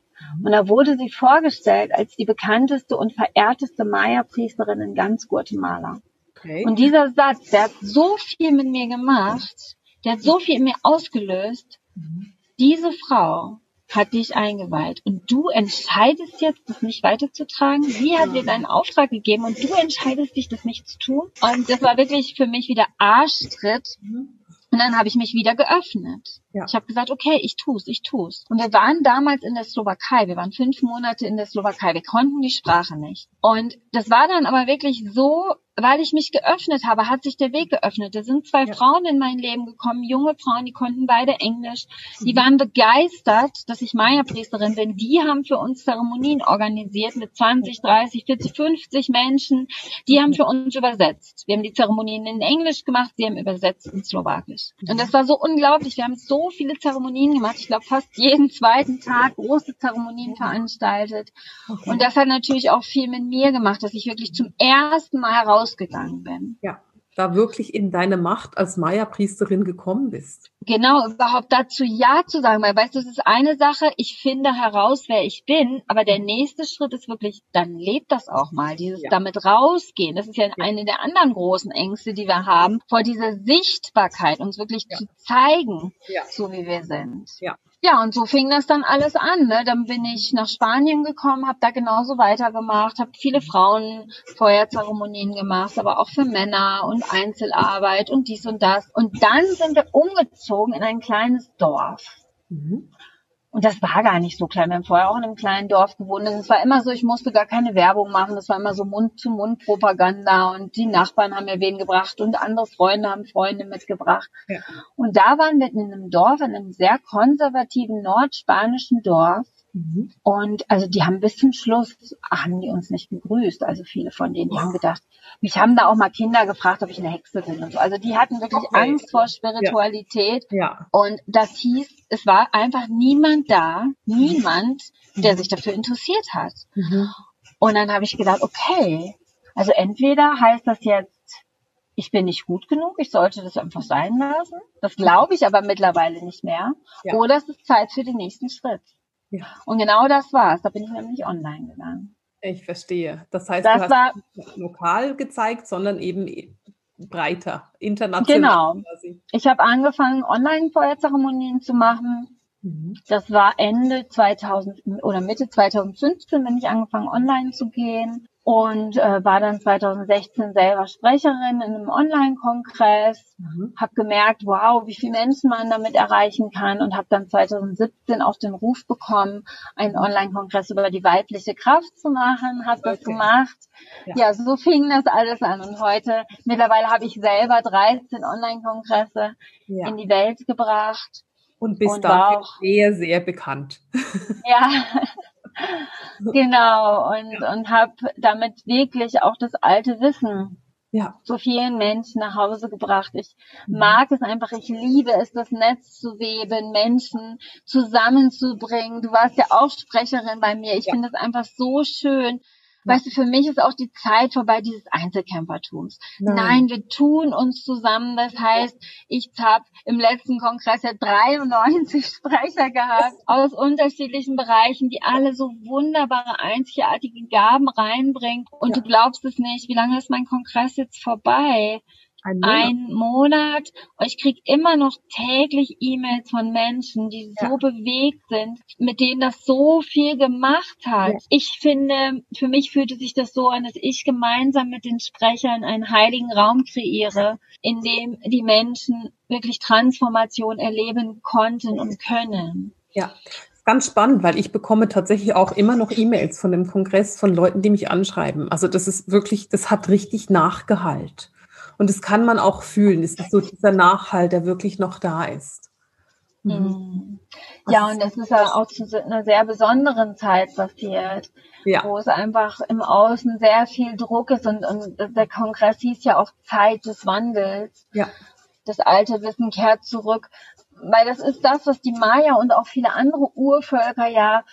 Und da wurde sie vorgestellt als die bekannteste und verehrteste Maya-Priesterin in ganz Guatemala. Okay. Und dieser Satz, der hat so viel mit mir gemacht, der hat so viel in mir ausgelöst. Mhm. Diese Frau hat dich eingeweiht und du entscheidest jetzt, das nicht weiterzutragen. Sie hat dir deinen Auftrag gegeben und du entscheidest dich, das nicht zu tun. Und das war wirklich für mich wieder Arschtritt. Mhm. Und dann habe ich mich wieder geöffnet. Ja. Ich habe gesagt, okay, ich tu's, ich tu's. Und wir waren damals in der Slowakei. Wir waren fünf Monate in der Slowakei. Wir konnten die Sprache nicht. Und das war dann aber wirklich so weil ich mich geöffnet habe, hat sich der Weg geöffnet. Da sind zwei ja. Frauen in mein Leben gekommen, junge Frauen, die konnten beide Englisch. Die mhm. waren begeistert, dass ich Maya-Priesterin bin. Die haben für uns Zeremonien organisiert mit 20, 30, 40, 50 Menschen. Die haben für uns übersetzt. Wir haben die Zeremonien in Englisch gemacht, sie haben übersetzt in Slowakisch. Und das war so unglaublich. Wir haben so viele Zeremonien gemacht. Ich glaube, fast jeden zweiten Tag große Zeremonien veranstaltet. Und das hat natürlich auch viel mit mir gemacht, dass ich wirklich zum ersten Mal heraus rausgegangen bin. Ja, da wirklich in deine Macht als Maya-Priesterin gekommen bist. Genau, überhaupt dazu Ja zu sagen, weil weißt du, es ist eine Sache, ich finde heraus, wer ich bin, aber der nächste Schritt ist wirklich, dann lebt das auch mal, dieses ja. damit rausgehen. Das ist ja, ja, eine der anderen großen Ängste, die wir haben, vor dieser Sichtbarkeit, uns wirklich ja. zu zeigen, so wie wir sind. Ja. Ja, und so fing das dann alles an. Ne? Dann bin ich nach Spanien gekommen, habe da genauso weitergemacht, habe viele Frauenfeuerzeremonien gemacht, aber auch für Männer und Einzelarbeit und dies und das. Und dann sind wir umgezogen in ein kleines Dorf. Mhm. Und das war gar nicht so klein. Wir haben vorher auch in einem kleinen Dorf gewohnt. Es war immer so, ich musste gar keine Werbung machen. Das war immer so Mund-zu-Mund-Propaganda. Und die Nachbarn haben mir wen gebracht und andere Freunde haben Freunde mitgebracht. Ja. Und da waren wir in einem Dorf, in einem sehr konservativen nordspanischen Dorf. Mhm. Und also die haben bis zum Schluss, haben die uns nicht begrüßt. Also viele von denen, die haben gedacht, mich haben da auch mal Kinder gefragt, ob ich eine Hexe bin und so. Also die hatten wirklich okay. Angst vor Spiritualität. Ja. ja. Und das hieß, es war einfach niemand da, niemand, der sich dafür interessiert hat. Mhm. Und dann habe ich gedacht, okay, also entweder heißt das jetzt, ich bin nicht gut genug, ich sollte das einfach sein lassen. Das glaube ich aber mittlerweile nicht mehr. Ja. Oder es ist Zeit für den nächsten Schritt. Ja. Und genau das war's. Da bin ich nämlich online gegangen. Ich verstehe. Das heißt, das du hast war, nicht lokal gezeigt, sondern eben breiter, international. Genau. Quasi. Ich habe angefangen, Online-Feuerzeremonien zu machen. Mhm. Das war Ende 2000 oder Mitte 2015, wenn ich angefangen, online zu gehen und äh, war dann 2016 selber Sprecherin in einem Online-Kongress, mhm. habe gemerkt, wow, wie viele Menschen man damit erreichen kann und habe dann 2017 auch den Ruf bekommen, einen Online-Kongress über die weibliche Kraft zu machen, habe okay. das gemacht. Ja. ja. so fing das alles an und heute, mittlerweile habe ich selber 13 Online-Kongresse ja. in die Welt gebracht. Und bist da auch sehr, sehr bekannt. Ja, genau. Und, ja. und habe damit wirklich auch das alte Wissen ja. zu vielen Menschen nach Hause gebracht. Ich mhm. mag es einfach, ich liebe es, das Netz zu weben, Menschen zusammenzubringen. Du warst ja auch Sprecherin bei mir. Ich ja. finde es einfach so schön, Weißt du, für mich ist auch die Zeit vorbei dieses Einzelkämpfertums. Nein. Nein, wir tun uns zusammen. Das heißt, ich habe im letzten Kongress ja 93 Sprecher gehabt aus unterschiedlichen Bereichen, die alle so wunderbare, einzigartige Gaben reinbringen. Und ja. du glaubst es nicht, wie lange ist mein Kongress jetzt vorbei? Ein Monat. Ein Monat. Ich krieg immer noch täglich E-Mails von Menschen, die ja. so bewegt sind, mit denen das so viel gemacht hat. Ja. Ich finde, für mich fühlte sich das so an, dass ich gemeinsam mit den Sprechern einen heiligen Raum kreiere, in dem die Menschen wirklich Transformation erleben konnten und können. Ja, ganz spannend, weil ich bekomme tatsächlich auch immer noch E-Mails von dem Kongress von Leuten, die mich anschreiben. Also das ist wirklich, das hat richtig Nachgehalt. Und das kann man auch fühlen. Es ist so dieser Nachhalt, der wirklich noch da ist. Mhm. mhm. Ja, und das ist ja auch zu einer sehr besonderen Zeit passiert, ja. wo es einfach im Außen sehr viel Druck ist und, und der Kongress hieß ja auch Zeit des Wandels. Ja. Das alte Wissen kehrt zurück, weil das ist das, was die Maya und auch viele andere Urvölker ja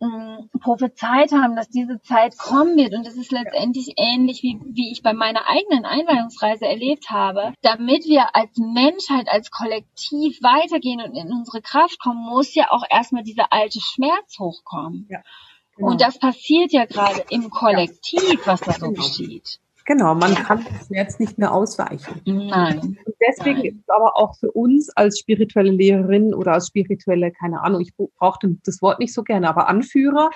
ähm, prophezeit haben, dass diese Zeit kommen wird. Und das ist letztendlich ähnlich, wie, wie ich bei meiner eigenen Einweihungsreise erlebt habe. Damit wir als Menschheit, als Kollektiv weitergehen und in unsere Kraft kommen, muss ja auch erstmal dieser alte Schmerz hochkommen. Ja, genau. Und das passiert ja gerade im Kollektiv, was da so genau. geschieht. Genau, man kann das jetzt nicht mehr ausweichen. Nein. Und deswegen Nein. ist es aber auch für uns als spirituelle Lehrerin oder als spirituelle, keine Ahnung, ich brauche das Wort nicht so gerne, aber Anführer,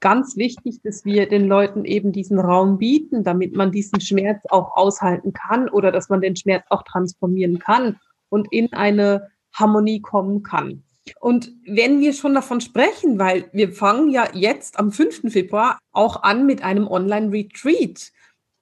ganz wichtig, dass wir den Leuten eben diesen Raum bieten, damit man diesen Schmerz auch aushalten kann oder dass man den Schmerz auch transformieren kann und in eine Harmonie kommen kann. Und wenn wir schon davon sprechen, weil wir fangen ja jetzt am 5. Februar auch an mit einem Online-Retreat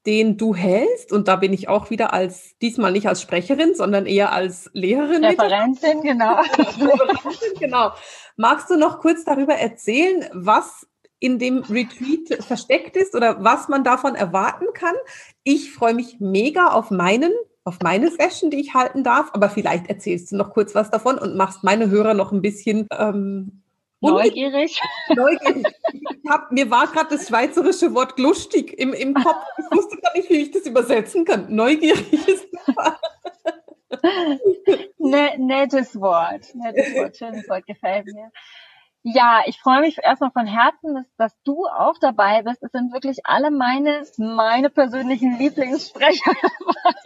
den du hältst. Und da bin ich auch wieder als, diesmal nicht als Sprecherin, sondern eher als Lehrerin. Referentin, genau. Referentin, genau. Magst du noch kurz darüber erzählen, was in dem Retreat versteckt ist oder was man davon erwarten kann? Ich freue mich mega auf meinen auf meine Session, die ich halten darf, aber vielleicht erzählst du noch kurz was davon und machst meine Hörer noch ein bisschen ähm, Neugierig. Neugierig. Hab, mir war gerade das schweizerische Wort lustig im, im Kopf. Ich wusste gar nicht, wie ich das übersetzen kann. Neugierig ist super. Ne, nettes Wort. Nettes Wort. Schönes Wort. Gefällt mir. Ja, ich freue mich erstmal von Herzen, dass, dass du auch dabei bist. Es sind wirklich alle meine, meine persönlichen Lieblingssprecher dabei.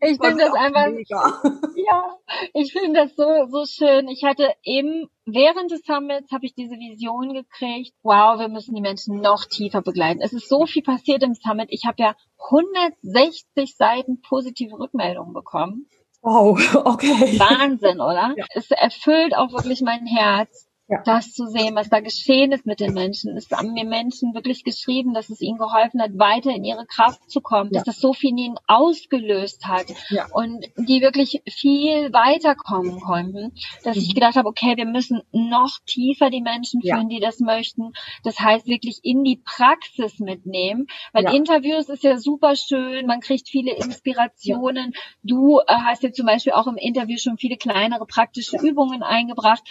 Ich finde das einfach, mega. ja, ich finde das so, so schön. Ich hatte eben während des Summits habe ich diese Vision gekriegt. Wow, wir müssen die Menschen noch tiefer begleiten. Es ist so viel passiert im Summit. Ich habe ja 160 Seiten positive Rückmeldungen bekommen. Wow, okay. Wahnsinn, oder? Ja. Es erfüllt auch wirklich mein Herz ja. das zu sehen, was da geschehen ist mit den Menschen. Es haben mir Menschen wirklich geschrieben, dass es ihnen geholfen hat, weiter in ihre Kraft zu kommen, ja. dass das so viel in ihnen ausgelöst hat ja. und die wirklich viel weiterkommen konnten, dass mhm. ich gedacht habe, okay, wir müssen noch tiefer die Menschen führen, die das möchten. Das heißt wirklich in die Praxis mitnehmen, weil Interviews ist ja super schön, man kriegt viele Inspirationen. Du äh, hast ja zum Beispiel auch im Interview schon viele kleinere praktische Übungen eingebracht.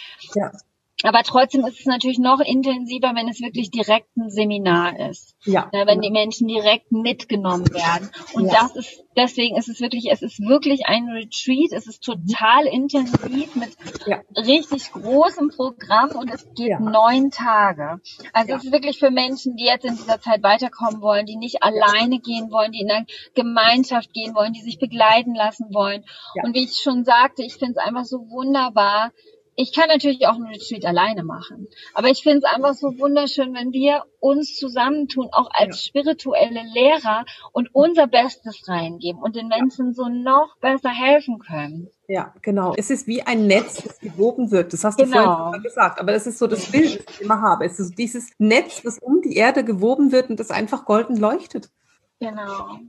Aber trotzdem ist es natürlich noch intensiver, wenn es wirklich direkt ein Seminar ist. Ja. ja wenn ja. die Menschen direkt mitgenommen werden. Und ja. das ist, deswegen ist es wirklich, es ist wirklich ein Retreat. Es ist total intensiv mit ja. richtig großem Programm und es geht neun Tage. Also es ist wirklich für Menschen, die jetzt in dieser Zeit weiterkommen wollen, die nicht alleine gehen wollen, die in eine Gemeinschaft gehen wollen, die sich begleiten lassen wollen. Und wie ich schon sagte, ich finde es einfach so wunderbar, ich kann natürlich auch einen Retreat alleine machen. Aber ich finde es einfach so wunderschön, wenn wir uns zusammentun, auch als ja. spirituelle Lehrer und unser Bestes reingeben und den Menschen so noch besser helfen können. Ja, genau. Es ist wie ein Netz, das gewoben wird. Das hast du genau. vorhin gesagt. Aber das ist so das Bild, das ich immer habe. Es ist dieses Netz, das um die Erde gewoben wird und das einfach golden leuchtet. Genau.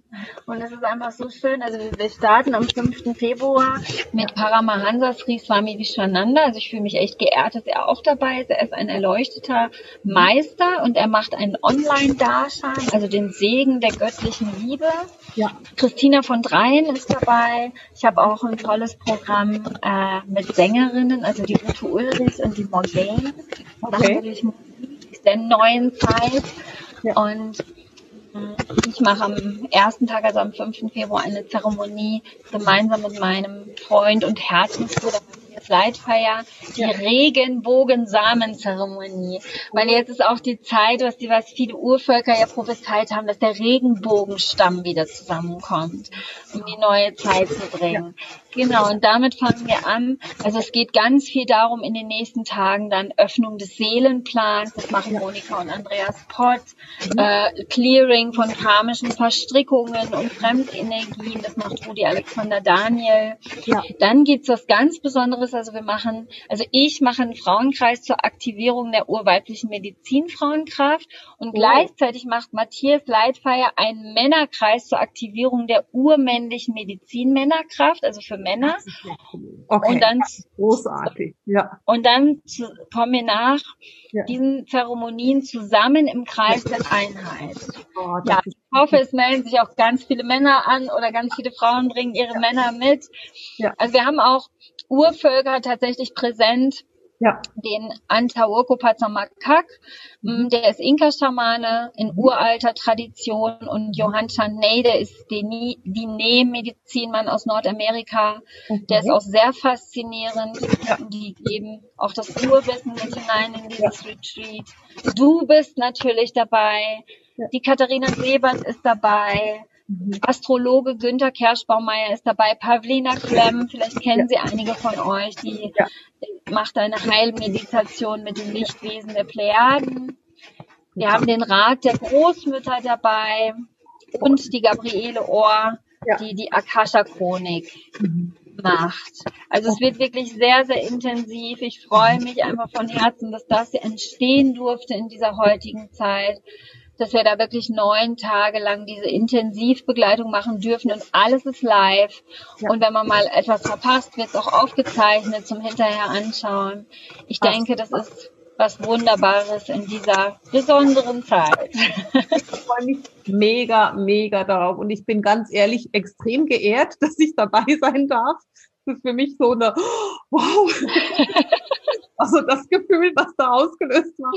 Und es ist einfach so schön. Also wir starten am 5. Februar mit Paramahansa Sri Swami Vishananda. Also ich fühle mich echt geehrt, dass er auch dabei ist. Er ist ein erleuchteter Meister und er macht einen Online-Darshan, also den Segen der göttlichen Liebe. Ja. Christina von Dreien ist dabei. Ich habe auch ein tolles Programm äh, mit Sängerinnen, also die Ute Ulrich und die Morgane. Okay. Musik der neuen Zeit. Ja. Und ich mache am ersten Tag, also am 5. Februar, eine Zeremonie gemeinsam mit meinem Freund und Herzensbruder Matthias Flightfeier, die ja. Regenbogensamenzeremonie. Weil jetzt ist auch die Zeit, was die, was viele Urvölker ja prophezeit haben, dass der Regenbogenstamm wieder zusammenkommt, um die neue Zeit zu bringen. Ja. Genau, und damit fangen wir an. Also es geht ganz viel darum, in den nächsten Tagen dann Öffnung des Seelenplans, das machen Monika und Andreas Pott, mhm. äh, Clearing von karmischen Verstrickungen und Fremdenergien, das macht Rudi Alexander Daniel. Ja. Dann gibt's was ganz Besonderes, also wir machen, also ich mache einen Frauenkreis zur Aktivierung der urweiblichen Medizin Frauenkraft und oh. gleichzeitig macht Matthias Leitfeier einen Männerkreis zur Aktivierung der urmännlichen Medizin Männerkraft, also für Männer. Okay. Und dann, großartig, ja. Und dann zu, kommen wir nach ja. diesen Zeremonien zusammen im Kreis der Einheit. Oh, ja, ich hoffe, es melden sich auch ganz viele Männer an oder ganz viele Frauen bringen ihre ja. Männer mit. Ja. Also wir haben auch Urvölker tatsächlich präsent, ja. den Antaurko Pazzamakak, mhm. der ist Inka-Schamane in uralter Tradition und Johann Chaney, der ist Nähmedizinmann aus Nordamerika, okay. der ist auch sehr faszinierend. Ja. Die geben auch das Urwissen mit hinein in dieses ja. Retreat. Du bist natürlich dabei, ja. die Katharina Sebert ist dabei, Mhm. Astrologe Günther Kerschbaumeier ist dabei, Pavlina Klemm, vielleicht kennen Sie einige von euch, die ja. macht eine Heilmeditation mit den Lichtwesen der Plejaden. Wir haben den Rat der Großmütter dabei und die Gabriele Ohr, ja. die die Akasha-Chronik mhm. macht. Also es wird wirklich sehr, sehr intensiv. Ich freue mich einfach von Herzen, dass das entstehen durfte in dieser heutigen Zeit dass wir da wirklich neun Tage lang diese Intensivbegleitung machen dürfen und alles ist live. Ja. Und wenn man mal etwas verpasst, wird es auch aufgezeichnet zum hinterher anschauen. Ich Ach. denke, das ist was Wunderbares in dieser besonderen Zeit. Ich freue mich mega, mega darauf. Und ich bin ganz ehrlich extrem geehrt, dass ich dabei sein darf. Das ist für mich so eine, wow. Also das Gefühl, was da ausgelöst war.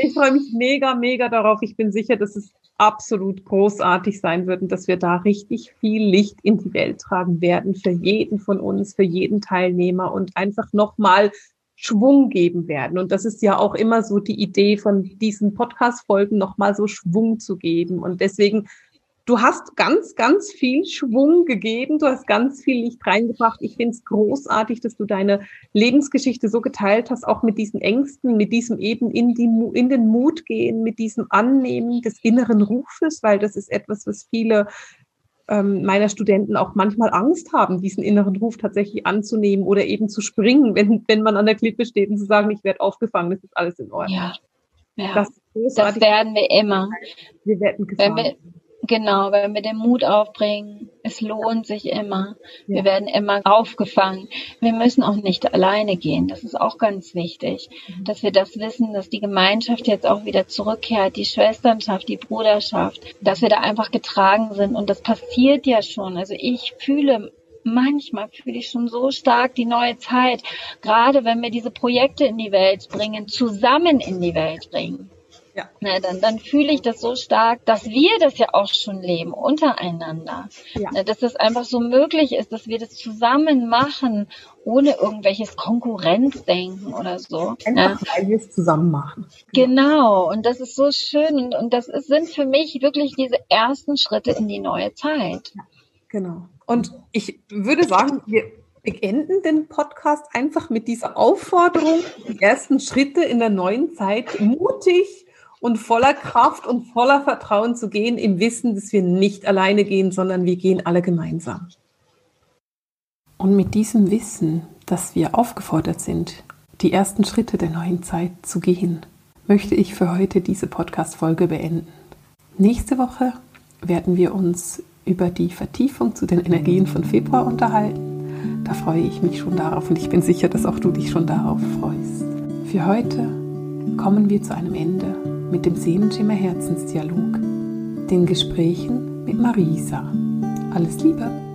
Ich freue mich mega, mega darauf. Ich bin sicher, dass es absolut großartig sein wird und dass wir da richtig viel Licht in die Welt tragen werden für jeden von uns, für jeden Teilnehmer und einfach nochmal Schwung geben werden. Und das ist ja auch immer so die Idee von diesen Podcast-Folgen, nochmal so Schwung zu geben. Und deswegen Du hast ganz, ganz viel Schwung gegeben. Du hast ganz viel Licht reingebracht. Ich finde es großartig, dass du deine Lebensgeschichte so geteilt hast, auch mit diesen Ängsten, mit diesem eben in, die, in den Mut gehen, mit diesem Annehmen des inneren Rufes, weil das ist etwas, was viele ähm, meiner Studenten auch manchmal Angst haben, diesen inneren Ruf tatsächlich anzunehmen oder eben zu springen, wenn, wenn man an der Klippe steht und zu sagen, ich werde aufgefangen, das ist alles in Ordnung. Ja, ja. Das, das werden wir immer. Wir werden gefangen. Genau, wenn wir den Mut aufbringen, es lohnt sich immer. Ja. Wir werden immer aufgefangen. Wir müssen auch nicht alleine gehen. Das ist auch ganz wichtig, mhm. dass wir das wissen, dass die Gemeinschaft jetzt auch wieder zurückkehrt, die Schwesternschaft, die Bruderschaft, dass wir da einfach getragen sind. Und das passiert ja schon. Also ich fühle manchmal fühle ich schon so stark die neue Zeit, gerade wenn wir diese Projekte in die Welt bringen, zusammen in die Welt bringen. Ja. Na, dann, dann fühle ich das so stark, dass wir das ja auch schon leben, untereinander. Ja. Na, dass das einfach so möglich ist, dass wir das zusammen machen, ohne irgendwelches Konkurrenzdenken oder so. Einfach, ja. weil wir es zusammen machen. Genau. Und das ist so schön. Und, und das ist, sind für mich wirklich diese ersten Schritte in die neue Zeit. Ja, genau. Und ich würde sagen, wir beenden den Podcast einfach mit dieser Aufforderung, die ersten Schritte in der neuen Zeit mutig und voller Kraft und voller Vertrauen zu gehen, im Wissen, dass wir nicht alleine gehen, sondern wir gehen alle gemeinsam. Und mit diesem Wissen, dass wir aufgefordert sind, die ersten Schritte der neuen Zeit zu gehen, möchte ich für heute diese Podcast-Folge beenden. Nächste Woche werden wir uns über die Vertiefung zu den Energien von Februar unterhalten. Da freue ich mich schon darauf und ich bin sicher, dass auch du dich schon darauf freust. Für heute kommen wir zu einem Ende mit dem Seelenschimmer Herzensdialog, den Gesprächen mit Marisa. Alles Liebe!